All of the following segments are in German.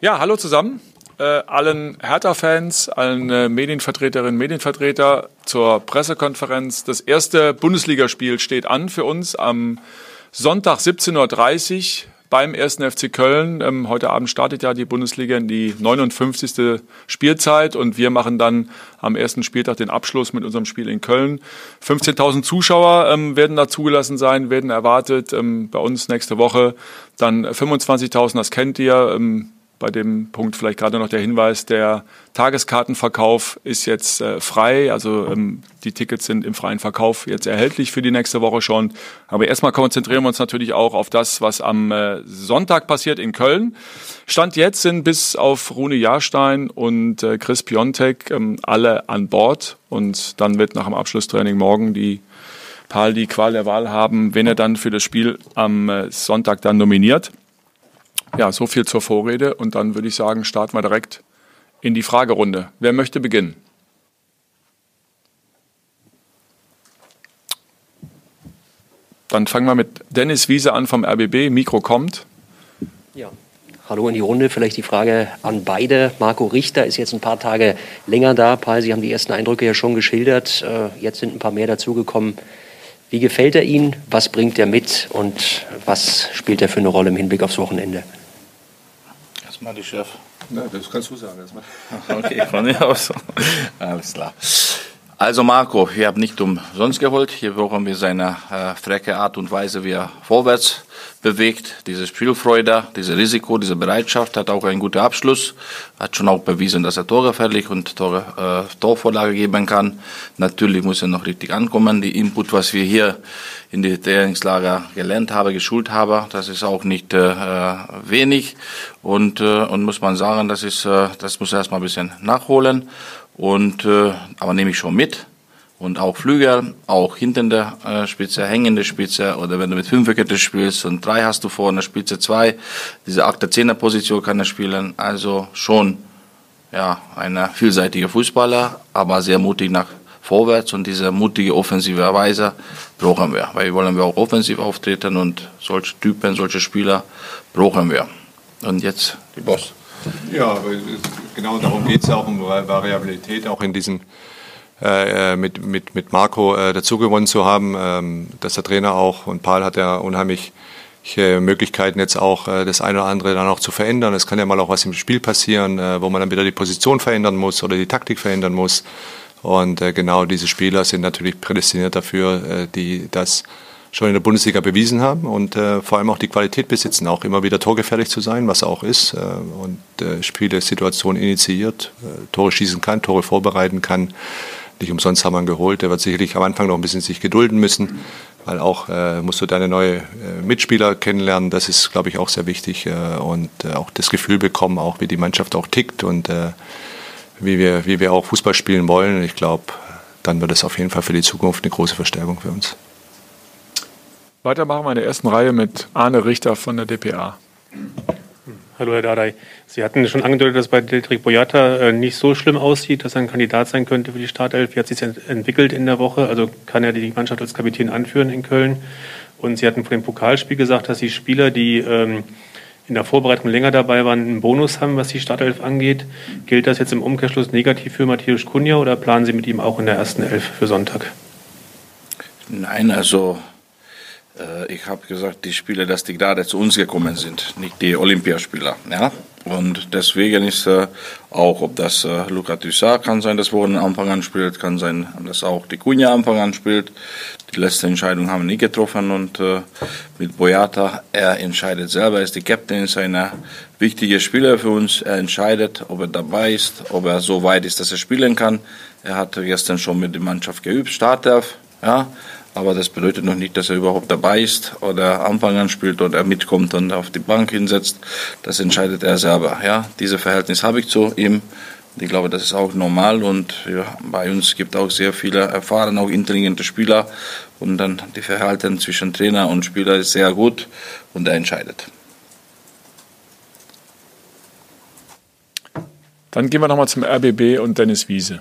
Ja, hallo zusammen. Äh, allen Hertha-Fans, allen äh, Medienvertreterinnen, Medienvertreter zur Pressekonferenz. Das erste Bundesligaspiel steht an für uns am Sonntag 17.30 Uhr beim 1. FC Köln. Ähm, heute Abend startet ja die Bundesliga in die 59. Spielzeit und wir machen dann am ersten Spieltag den Abschluss mit unserem Spiel in Köln. 15.000 Zuschauer ähm, werden da zugelassen sein, werden erwartet. Ähm, bei uns nächste Woche dann 25.000, das kennt ihr. Ähm, bei dem Punkt vielleicht gerade noch der Hinweis, der Tageskartenverkauf ist jetzt äh, frei, also ähm, die Tickets sind im freien Verkauf jetzt erhältlich für die nächste Woche schon. Aber erstmal konzentrieren wir uns natürlich auch auf das, was am äh, Sonntag passiert in Köln. Stand jetzt sind bis auf Rune Jahrstein und äh, Chris Piontek ähm, alle an Bord und dann wird nach dem Abschlusstraining morgen die Paul die Qual der Wahl haben, wenn er dann für das Spiel am äh, Sonntag dann nominiert. Ja, so viel zur Vorrede und dann würde ich sagen, starten wir direkt in die Fragerunde. Wer möchte beginnen? Dann fangen wir mit Dennis Wiese an vom RBB. Mikro kommt. Ja. Hallo in die Runde. Vielleicht die Frage an beide. Marco Richter ist jetzt ein paar Tage länger da. Paul, Sie haben die ersten Eindrücke ja schon geschildert. Äh, jetzt sind ein paar mehr dazugekommen. Wie gefällt er Ihnen? Was bringt er mit? Und was spielt er für eine Rolle im Hinblick aufs Wochenende? Erstmal die Chef. Na, das kannst du sagen. Erstmal. Okay, von mir aus. Alles klar. Also Marco, ihr habt nicht umsonst geholt. Hier brauchen wir seine äh, frecke Art und Weise, wie er vorwärts bewegt. Diese Spielfreude, diese Risiko, diese Bereitschaft, hat auch einen guten Abschluss. Hat schon auch bewiesen, dass er torgefährlich und Tore, äh, Torvorlage geben kann. Natürlich muss er noch richtig ankommen. Die Input, was wir hier in die Trainingslager gelernt haben, geschult haben, das ist auch nicht äh, wenig. Und, äh, und muss man sagen, das ist, äh, das muss er erstmal ein bisschen nachholen. Und, äh, aber nehme ich schon mit. Und auch Flügel, auch hinter der äh, Spitze, hängende Spitze oder wenn du mit Fünferkette spielst und drei hast du vorne, Spitze zwei, diese 8 10 Position kann er spielen. Also schon ja, ein vielseitiger Fußballer, aber sehr mutig nach vorwärts und diese mutige offensive Weise brauchen wir, weil wollen wir auch offensiv auftreten und solche Typen, solche Spieler brauchen wir. Und jetzt die Boss. Ja, genau darum geht es ja auch um Variabilität, auch in diesen äh, mit, mit, mit Marco äh, dazugewonnen zu haben, ähm, dass der Trainer auch und Paul hat ja unheimlich Möglichkeiten jetzt auch äh, das eine oder andere dann auch zu verändern. Es kann ja mal auch was im Spiel passieren, äh, wo man dann wieder die Position verändern muss oder die Taktik verändern muss. Und äh, genau diese Spieler sind natürlich prädestiniert dafür, äh, die das schon in der Bundesliga bewiesen haben und äh, vor allem auch die Qualität besitzen, auch immer wieder torgefährlich zu sein, was auch ist äh, und äh, Spiele, Situationen initiiert, äh, Tore schießen kann, Tore vorbereiten kann. Nicht umsonst haben wir ihn geholt. Der wird sicherlich am Anfang noch ein bisschen sich gedulden müssen, weil auch äh, musst du deine neue äh, Mitspieler kennenlernen. Das ist, glaube ich, auch sehr wichtig und auch das Gefühl bekommen, auch wie die Mannschaft auch tickt und wie wir, wie wir auch Fußball spielen wollen. Ich glaube, dann wird es auf jeden Fall für die Zukunft eine große Verstärkung für uns. Weitermachen wir in der ersten Reihe mit Arne Richter von der DPA. Hallo Herr Dardai. Sie hatten schon angedeutet, dass bei Deldrick Boyata äh, nicht so schlimm aussieht, dass er ein Kandidat sein könnte für die Startelf. Wie hat sich entwickelt in der Woche? Also kann er die Mannschaft als Kapitän anführen in Köln? Und Sie hatten vor dem Pokalspiel gesagt, dass die Spieler, die ähm, in der Vorbereitung länger dabei waren, einen Bonus haben, was die Startelf angeht. Gilt das jetzt im Umkehrschluss negativ für Matthäus Kunja oder planen Sie mit ihm auch in der ersten Elf für Sonntag? Nein, also ich habe gesagt, die Spieler, dass die gerade zu uns gekommen sind, nicht die Olympiaspieler. Ja? Und deswegen ist äh, auch, ob das äh, Luca Toussaint kann sein, dass Woden Anfang an spielt, kann sein, dass auch die Cunha Anfang an spielt. Die letzte Entscheidung haben wir nie getroffen und äh, mit Boyata, er entscheidet selber, er ist die Captain, ist ein wichtiger Spieler für uns. Er entscheidet, ob er dabei ist, ob er so weit ist, dass er spielen kann. Er hat gestern schon mit der Mannschaft geübt, Startelf, ja aber das bedeutet noch nicht, dass er überhaupt dabei ist oder Anfang an spielt oder er mitkommt und auf die Bank hinsetzt. Das entscheidet er selber. Ja, diese Verhältnis habe ich zu ihm. Ich glaube, das ist auch normal und ja, bei uns gibt auch sehr viele erfahrene, auch intelligente Spieler und dann die Verhalten zwischen Trainer und Spieler ist sehr gut und er entscheidet. Dann gehen wir nochmal zum RBB und Dennis Wiese.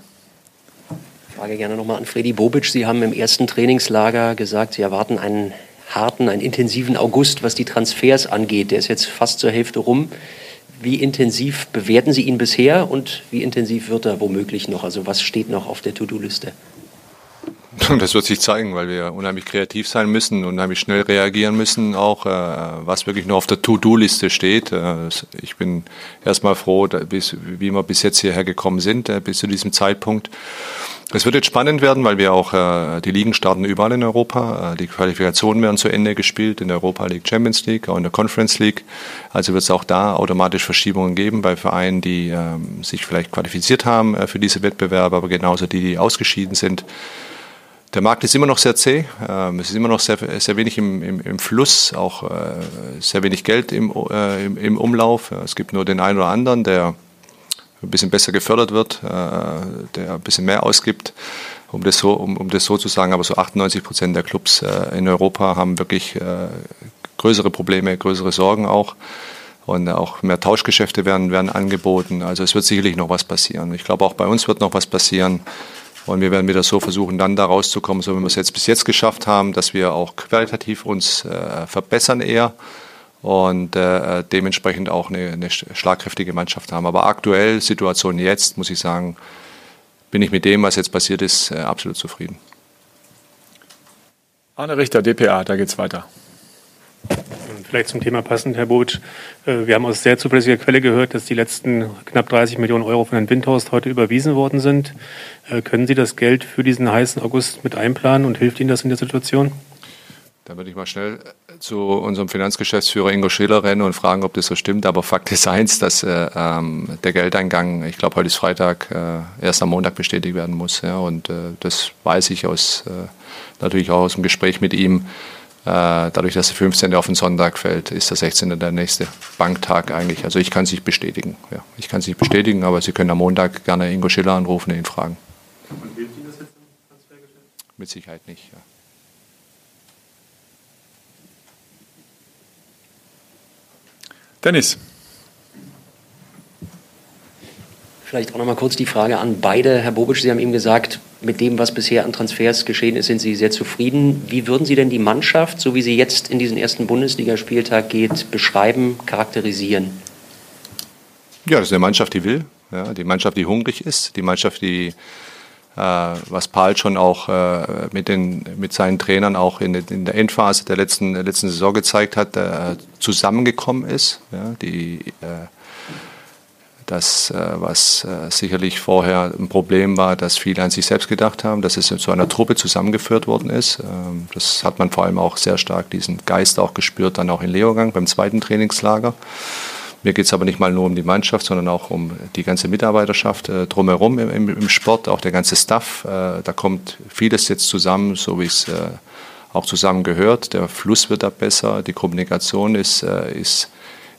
Frage gerne nochmal an Freddy Bobic. Sie haben im ersten Trainingslager gesagt, Sie erwarten einen harten, einen intensiven August, was die Transfers angeht. Der ist jetzt fast zur Hälfte rum. Wie intensiv bewerten Sie ihn bisher und wie intensiv wird er womöglich noch? Also was steht noch auf der To-Do-Liste? Das wird sich zeigen, weil wir unheimlich kreativ sein müssen, unheimlich schnell reagieren müssen, auch äh, was wirklich nur auf der To-Do-Liste steht. Äh, ich bin erstmal froh, wie wir bis jetzt hierher gekommen sind, äh, bis zu diesem Zeitpunkt. Es wird jetzt spannend werden, weil wir auch äh, die Ligen starten überall in Europa. Äh, die Qualifikationen werden zu Ende gespielt in der Europa League Champions League, auch in der Conference League. Also wird es auch da automatisch Verschiebungen geben bei Vereinen, die ähm, sich vielleicht qualifiziert haben äh, für diese Wettbewerbe, aber genauso die, die ausgeschieden sind. Der Markt ist immer noch sehr zäh, ähm, es ist immer noch sehr, sehr wenig im, im, im Fluss, auch äh, sehr wenig Geld im, äh, im, im, Umlauf. Es gibt nur den einen oder anderen, der ein bisschen besser gefördert wird, äh, der ein bisschen mehr ausgibt, um das so, um, um das so zu sagen. Aber so 98 Prozent der Clubs äh, in Europa haben wirklich äh, größere Probleme, größere Sorgen auch. Und auch mehr Tauschgeschäfte werden, werden angeboten. Also es wird sicherlich noch was passieren. Ich glaube, auch bei uns wird noch was passieren. Und wir werden wieder so versuchen, dann da rauszukommen, so wie wir es jetzt bis jetzt geschafft haben, dass wir auch qualitativ uns äh, verbessern eher und äh, dementsprechend auch eine, eine, schlagkräftige Mannschaft haben. Aber aktuell, Situation jetzt, muss ich sagen, bin ich mit dem, was jetzt passiert ist, äh, absolut zufrieden. Arne Richter, DPA, da geht's weiter. Vielleicht zum Thema passend, Herr Bobic. Äh, wir haben aus sehr zuverlässiger Quelle gehört, dass die letzten knapp 30 Millionen Euro von Herrn Windhorst heute überwiesen worden sind. Äh, können Sie das Geld für diesen heißen August mit einplanen und hilft Ihnen das in der Situation? Da würde ich mal schnell zu unserem Finanzgeschäftsführer Ingo Schiller rennen und fragen, ob das so stimmt. Aber Fakt ist eins, dass äh, ähm, der Geldeingang, ich glaube, heute ist Freitag, äh, erst am Montag bestätigt werden muss. Ja, und äh, das weiß ich aus, äh, natürlich auch aus dem Gespräch mit ihm. Äh, dadurch, dass der 15. auf den Sonntag fällt, ist der 16. der nächste Banktag eigentlich. Also ich kann es nicht bestätigen. Ja, ich kann es nicht bestätigen, aber Sie können am Montag gerne Ingo Schiller anrufen und ihn fragen. Und hilft Ihnen das jetzt im Transfergeschäft? Mit Sicherheit nicht, ja. Dennis. Vielleicht auch noch mal kurz die Frage an beide. Herr Bobic, Sie haben eben gesagt, mit dem, was bisher an Transfers geschehen ist, sind Sie sehr zufrieden. Wie würden Sie denn die Mannschaft, so wie sie jetzt in diesen ersten Bundesligaspieltag geht, beschreiben, charakterisieren? Ja, das ist eine Mannschaft, die will. Ja, die Mannschaft, die hungrig ist. Die Mannschaft, die was Paul schon auch äh, mit, den, mit seinen Trainern auch in, in der Endphase der letzten, letzten Saison gezeigt hat, äh, zusammengekommen ist. Ja, die, das, was sicherlich vorher ein Problem war, dass viele an sich selbst gedacht haben, dass es zu einer Truppe zusammengeführt worden ist. Ähm, das hat man vor allem auch sehr stark, diesen Geist auch gespürt, dann auch in Leogang beim zweiten Trainingslager. Mir geht es aber nicht mal nur um die Mannschaft, sondern auch um die ganze Mitarbeiterschaft äh, drumherum im, im, im, Sport, auch der ganze Staff. Äh, da kommt vieles jetzt zusammen, so wie es äh, auch zusammen gehört. Der Fluss wird da besser, die Kommunikation ist, äh, ist,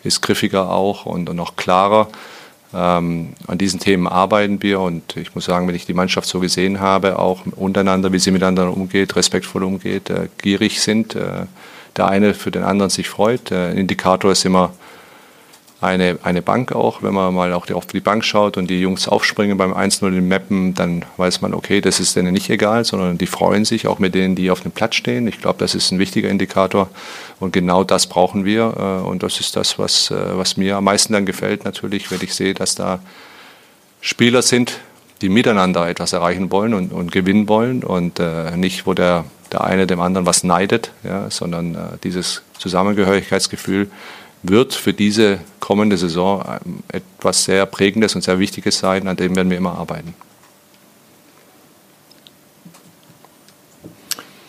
ist griffiger auch und, und auch klarer. Ähm, an diesen Themen arbeiten wir und ich muss sagen, wenn ich die Mannschaft so gesehen habe, auch untereinander, wie sie miteinander umgeht, respektvoll umgeht, äh, gierig sind, äh, der eine für den anderen sich freut. Ein Indikator ist immer, eine, eine Bank auch. Wenn man mal auch auf die Bank schaut und die Jungs aufspringen beim 1-0 in Mappen, dann weiß man, okay, das ist denen nicht egal, sondern die freuen sich auch mit denen, die auf dem Platz stehen. Ich glaube, das ist ein wichtiger Indikator und genau das brauchen wir äh, und das ist das, was, äh, was mir am meisten dann gefällt natürlich, wenn ich sehe, dass da Spieler sind, die miteinander etwas erreichen wollen und, und gewinnen wollen und äh, nicht, wo der, der eine dem anderen was neidet, ja, sondern äh, dieses Zusammengehörigkeitsgefühl wird für diese kommende Saison ähm, etwas sehr Prägendes und sehr Wichtiges sein, an dem werden wir immer arbeiten.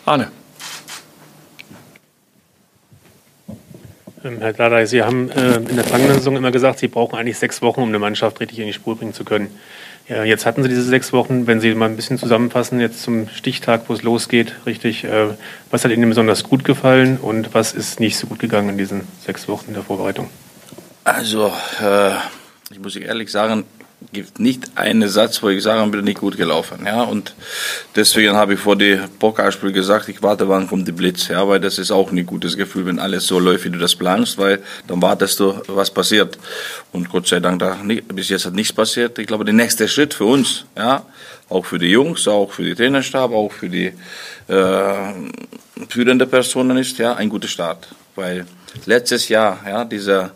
Arne. Ähm, Herr Gladey, Sie haben äh, in der vergangenen Saison immer gesagt, Sie brauchen eigentlich sechs Wochen, um eine Mannschaft richtig in die Spur bringen zu können. Ja, jetzt hatten Sie diese sechs Wochen. Wenn Sie mal ein bisschen zusammenfassen, jetzt zum Stichtag, wo es losgeht, richtig, äh, was hat Ihnen besonders gut gefallen und was ist nicht so gut gegangen in diesen sechs Wochen der Vorbereitung? Also, äh, ich muss ehrlich sagen, gibt nicht einen Satz, wo ich sagen würde, nicht gut gelaufen. Ja, und deswegen habe ich vor dem Pokalspiel gesagt, ich warte, wann kommt die Blitz. Ja, weil das ist auch ein gutes Gefühl, wenn alles so läuft, wie du das planst, weil dann wartest du, was passiert. Und Gott sei Dank, da nicht, bis jetzt hat nichts passiert. Ich glaube, der nächste Schritt für uns, ja, auch für die Jungs, auch für die Trainerstab, auch für die äh, führende Personen ist, ja, ein guter Start. Weil letztes Jahr, ja, dieser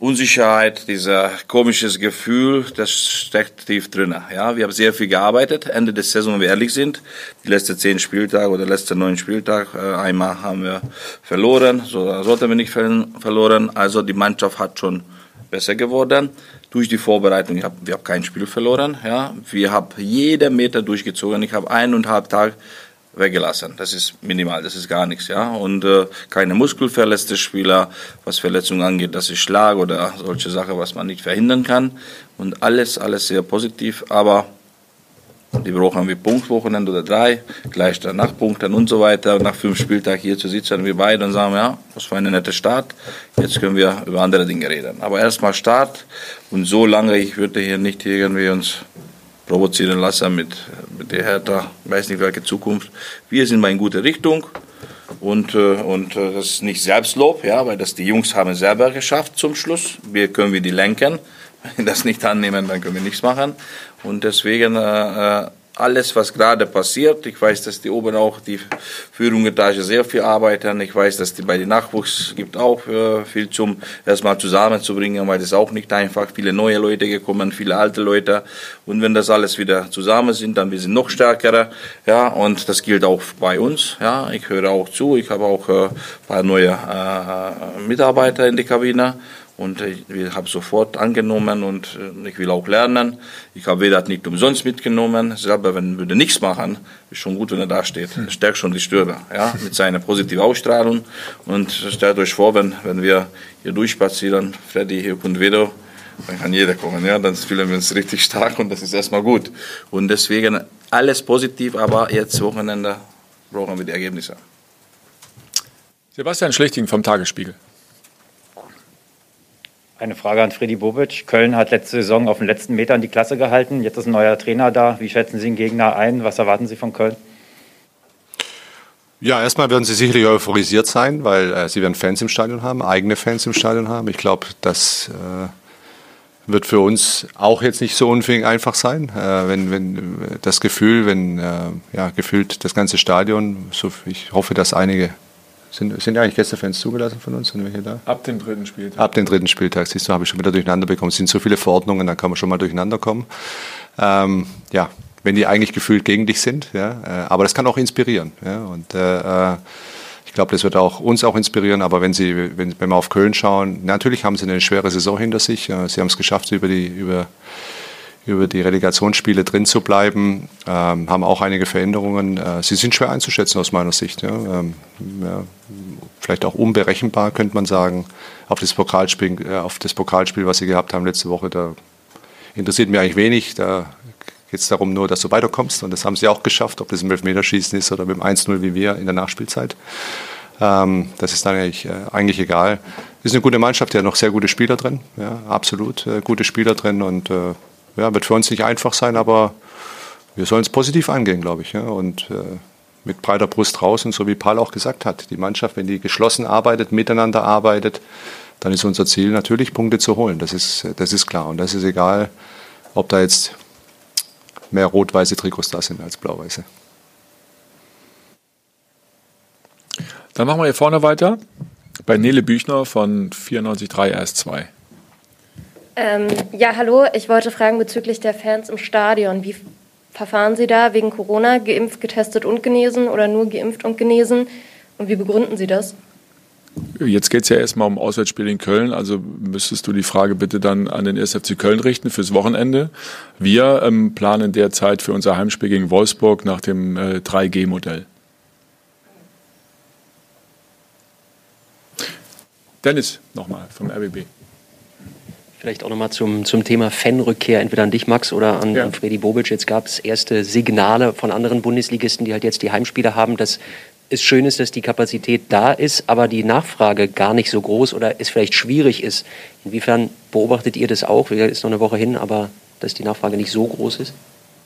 Unsicherheit, dieser komisches Gefühl, das steckt tief drin. Ja, wir haben sehr viel gearbeitet. Ende der Saison, wenn wir ehrlich sind, die letzten zehn Spieltage oder letzten neun Spieltag, äh, einmal haben wir verloren, so sollten wir nicht verloren. Also die Mannschaft hat schon besser geworden durch die Vorbereitung. Hab, wir haben kein Spiel verloren. Ja, wir haben jeden Meter durchgezogen. Ich habe eineinhalb Tage weggelassen. Das ist minimal, das ist gar nichts, ja. Und äh, keine muskelverletzte Spieler, was Verletzungen angeht, das ist Schlag oder solche Sachen, was man nicht verhindern kann. Und alles, alles sehr positiv, aber die brauchen wir Punktwochenende oder drei, gleich danach Punkten und so weiter. Nach fünf Spieltagen hier zu sitzen, wir beide und sagen, ja, was für eine nette Start. Jetzt können wir über andere Dinge reden. Aber erstmal Start und so lange, ich würde hier nicht irgendwie uns provozieren lassen mit, mit der Hertha, weiß nicht welche Zukunft. Wir sind mal in gute Richtung und, äh, und äh, das ist nicht Selbstlob, ja, weil das die Jungs haben selber geschafft zum Schluss. Wir können wir die lenken. Wenn wir das nicht annehmen, dann können wir nichts machen. Und deswegen äh, alles, was gerade passiert. Ich weiß, dass die oben auch die Führungsetage sehr viel arbeiten. Ich weiß, dass die bei den Nachwuchs gibt auch äh, viel zum erstmal zusammenzubringen, weil das auch nicht einfach. Viele neue Leute gekommen, viele alte Leute. Und wenn das alles wieder zusammen sind, dann wir sind noch stärker. Ja, und das gilt auch bei uns. Ja, ich höre auch zu. Ich habe auch äh, ein paar neue äh, Mitarbeiter in die Kabine. Und ich habe sofort angenommen und äh, ich will auch lernen. Ich habe Vedat nicht umsonst mitgenommen. Selber, wenn würde nichts machen, ist schon gut, wenn er da steht. Er stärkt schon die Stürmer, ja, mit seiner positiven Ausstrahlung. Und stellt euch vor, wenn, wenn wir hier durchspazieren, Freddy, hier und Vedo, dann kann jeder kommen, ja, dann fühlen wir uns richtig stark und das ist erstmal gut. Und deswegen alles positiv, aber jetzt Wochenende brauchen wir die Ergebnisse. Sebastian Schlichting vom Tagesspiegel. Eine Frage an Freddy Bobic. Köln hat letzte Saison auf den letzten Metern die Klasse gehalten. Jetzt ist ein neuer Trainer da. Wie schätzen Sie den Gegner ein? Was erwarten Sie von Köln? Ja, erstmal werden sie sicherlich euphorisiert sein, weil äh, sie werden Fans im Stadion haben, eigene Fans im Stadion haben. Ich glaube, das äh, wird für uns auch jetzt nicht so unfähig einfach sein, äh, wenn, wenn das Gefühl, wenn äh, ja, gefühlt das ganze Stadion, so, ich hoffe, dass einige sind, sind eigentlich Gästefans zugelassen von uns? Sind welche da? Ab dem dritten Spieltag. Ab dem dritten Spieltag, siehst du, habe ich schon wieder durcheinander bekommen. Es sind so viele Verordnungen, da kann man schon mal durcheinander kommen. Ähm, ja, wenn die eigentlich gefühlt gegen dich sind, ja, äh, aber das kann auch inspirieren. Ja, und äh, ich glaube, das wird auch uns auch inspirieren. Aber wenn Sie, wenn, wenn wir auf Köln schauen, natürlich haben sie eine schwere Saison hinter sich. Sie haben es geschafft, über die über über die Relegationsspiele drin zu bleiben, ähm, haben auch einige Veränderungen. Äh, sie sind schwer einzuschätzen aus meiner Sicht. Ja. Ähm, ja, vielleicht auch unberechenbar, könnte man sagen. Auf das, Pokalspiel, äh, auf das Pokalspiel, was sie gehabt haben letzte Woche, da interessiert mich eigentlich wenig. Da geht es darum nur, dass du weiterkommst. Und das haben sie auch geschafft, ob das im Elfmeterschießen ist oder mit dem 1-0 wie wir in der Nachspielzeit. Ähm, das ist dann eigentlich, äh, eigentlich egal. Es ist eine gute Mannschaft, die hat noch sehr gute Spieler drin. Ja, absolut äh, gute Spieler drin und äh, ja, wird für uns nicht einfach sein, aber wir sollen es positiv angehen, glaube ich. Ja. Und äh, mit breiter Brust raus und so wie Paul auch gesagt hat, die Mannschaft, wenn die geschlossen arbeitet, miteinander arbeitet, dann ist unser Ziel natürlich Punkte zu holen. Das ist, das ist klar. Und das ist egal, ob da jetzt mehr rot-weiße Trikots da sind als blau-weiße. Dann machen wir hier vorne weiter bei Nele Büchner von 94.3 RS2. Ähm, ja, hallo. Ich wollte fragen bezüglich der Fans im Stadion. Wie verfahren Sie da wegen Corona? Geimpft, getestet und genesen oder nur geimpft und genesen? Und wie begründen Sie das? Jetzt geht es ja erstmal um Auswärtsspiel in Köln, also müsstest du die Frage bitte dann an den SFC Köln richten fürs Wochenende. Wir ähm, planen derzeit für unser Heimspiel gegen Wolfsburg nach dem äh, 3G-Modell. Dennis nochmal vom RBB. Vielleicht auch nochmal zum, zum Thema Fanrückkehr, entweder an dich, Max, oder an, ja. an Freddy Bobic. Jetzt gab es erste Signale von anderen Bundesligisten, die halt jetzt die Heimspiele haben, dass es schön ist, dass die Kapazität da ist, aber die Nachfrage gar nicht so groß oder es vielleicht schwierig ist. Inwiefern beobachtet ihr das auch? Ist noch eine Woche hin, aber dass die Nachfrage nicht so groß ist?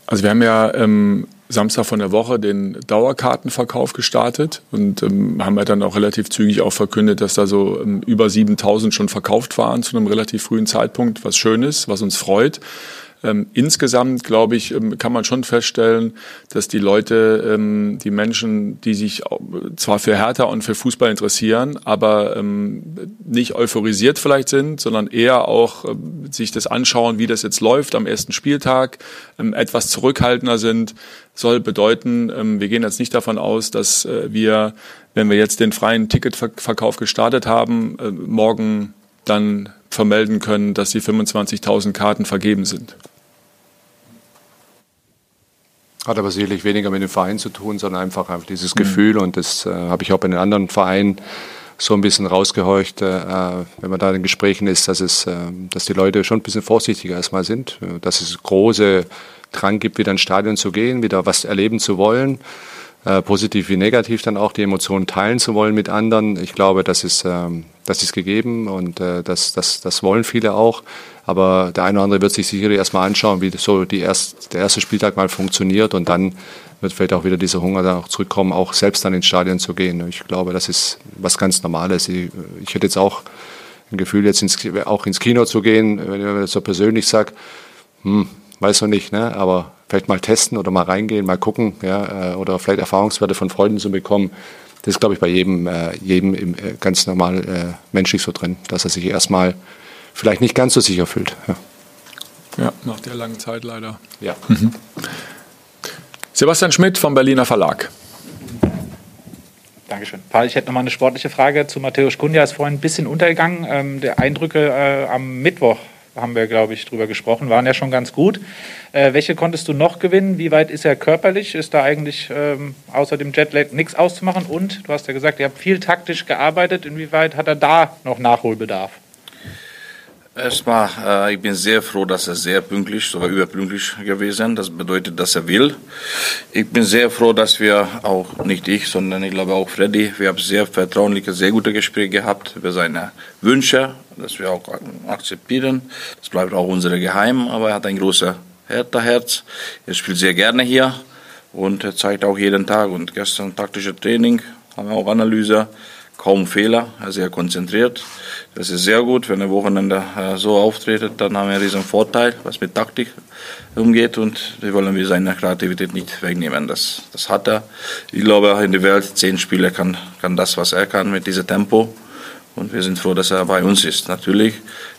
Also wir haben ja ähm, Samstag von der Woche den Dauerkartenverkauf gestartet und ähm, haben ja dann auch relativ zügig auch verkündet, dass da so ähm, über 7000 schon verkauft waren zu einem relativ frühen Zeitpunkt, was schön ist, was uns freut. Ähm, insgesamt, glaube ich, ähm, kann man schon feststellen, dass die Leute, ähm, die Menschen, die sich zwar für Hertha und für Fußball interessieren, aber ähm, nicht euphorisiert vielleicht sind, sondern eher auch ähm, sich das anschauen, wie das jetzt läuft am ersten Spieltag, ähm, etwas zurückhaltender sind, soll bedeuten, wir gehen jetzt nicht davon aus, dass äh, wir, wenn wir jetzt den freien Ticketverkauf gestartet haben, äh, morgen dann vermelden können, dass die 25.000 Karten vergeben sind. Hat aber sicherlich weniger mit dem Verein zu tun, sondern einfach, einfach dieses mhm. Gefühl und das äh, habe ich auch bei den anderen Vereinen so ein bisschen rausgehorcht, äh, wenn man da in Gesprächen ist, dass, es, äh, dass die Leute schon ein bisschen vorsichtiger erstmal sind, dass es große Drang gibt, wieder ins Stadion zu gehen, wieder was erleben zu wollen äh, positiv wie negativ dann auch die Emotionen teilen zu wollen mit anderen. Ich glaube, das ist, ähm, das ist gegeben und äh, das, das, das wollen viele auch. Aber der eine oder andere wird sich sicherlich erstmal anschauen, wie so die erst, der erste Spieltag mal funktioniert und dann wird vielleicht auch wieder dieser Hunger dann auch zurückkommen, auch selbst dann ins Stadion zu gehen. Ich glaube, das ist was ganz Normales. Ich, ich hätte jetzt auch ein Gefühl, jetzt ins, auch ins Kino zu gehen, wenn ich das so persönlich sage, hm, weiß noch nicht, ne? aber vielleicht mal testen oder mal reingehen, mal gucken, ja, äh, oder vielleicht Erfahrungswerte von Freunden zu bekommen. Das ist, glaube ich, bei jedem, äh, jedem im, äh, ganz normal äh, menschlich so drin, dass er sich erstmal vielleicht nicht ganz so sicher fühlt. Ja, ja nach der langen Zeit leider. Ja. Mhm. Sebastian Schmidt vom Berliner Verlag. Dankeschön. Ich hätte noch mal eine sportliche Frage zu Matthäus Kunja. Ist vorhin ein bisschen untergegangen. Ähm, der Eindrücke äh, am Mittwoch haben wir, glaube ich, drüber gesprochen, waren ja schon ganz gut. Äh, welche konntest du noch gewinnen? Wie weit ist er körperlich? Ist da eigentlich ähm, außer dem Jetlag nichts auszumachen? Und du hast ja gesagt, ihr habt viel taktisch gearbeitet. Inwieweit hat er da noch Nachholbedarf? Erstmal, äh, ich bin sehr froh, dass er sehr pünktlich, sogar überpünktlich gewesen. Das bedeutet, dass er will. Ich bin sehr froh, dass wir auch nicht ich, sondern ich glaube auch Freddy, wir haben sehr vertrauliche, sehr gute Gespräche gehabt über seine Wünsche, dass wir auch akzeptieren. Das bleibt auch unsere Geheim, aber er hat ein großes Herz. Er spielt sehr gerne hier und er zeigt auch jeden Tag. Und gestern taktische Training, haben wir auch Analyse kaum Fehler, sehr konzentriert. Das ist sehr gut, wenn er Wochenende äh, so auftritt, dann haben wir diesen Vorteil, was mit Taktik umgeht und wir wollen wir seine Kreativität nicht wegnehmen. Das, das hat er. Ich glaube, in der Welt, zehn Spieler kann, kann das, was er kann mit diesem Tempo und wir sind froh, dass er bei uns ist. Natürlich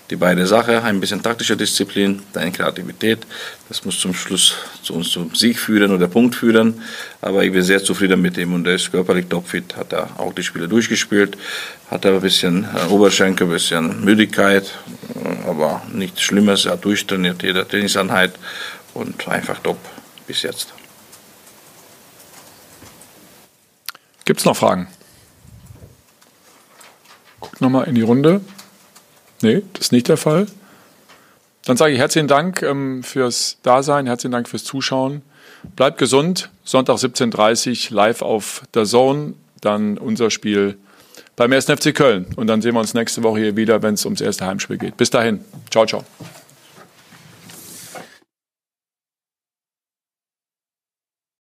die beide Sachen, ein bisschen taktische Disziplin, deine Kreativität, das muss zum Schluss zu uns zum Sieg führen oder Punkt führen. Aber ich bin sehr zufrieden mit ihm und er ist körperlich topfit, hat er auch die Spiele durchgespielt, hat er ein bisschen äh, Oberschenkel, ein bisschen Müdigkeit, äh, aber nichts Schlimmes, er hat durchtrainiert, jede Trainingseinheit und einfach top bis jetzt. Gibt es noch Fragen? Guckt nochmal in die Runde. Nee, das ist nicht der Fall. Dann sage ich herzlichen Dank ähm, fürs Dasein, herzlichen Dank fürs Zuschauen. Bleibt gesund. Sonntag 17.30 Uhr live auf der Zone. Dann unser Spiel beim 1. FC Köln. Und dann sehen wir uns nächste Woche hier wieder, wenn es ums erste Heimspiel geht. Bis dahin. Ciao, ciao.